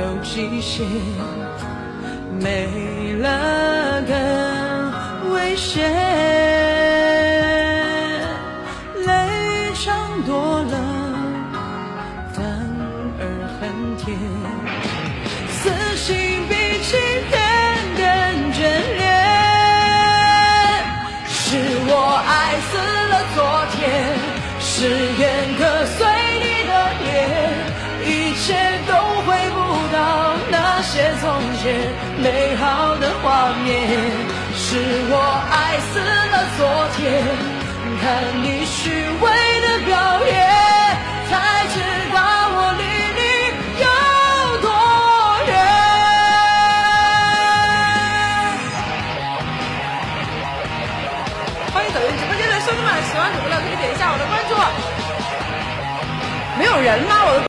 有极限，没了更危险，泪尝多了，反而很甜，死心比起人更眷恋，是我爱死了昨天，誓言些从前美好的画面，是我爱死了昨天，看你虚伪的表演，才知道我离你有多远。欢迎走进直播间的兄弟们，喜欢主播的可以点一下我的关注。没有人吗？我的。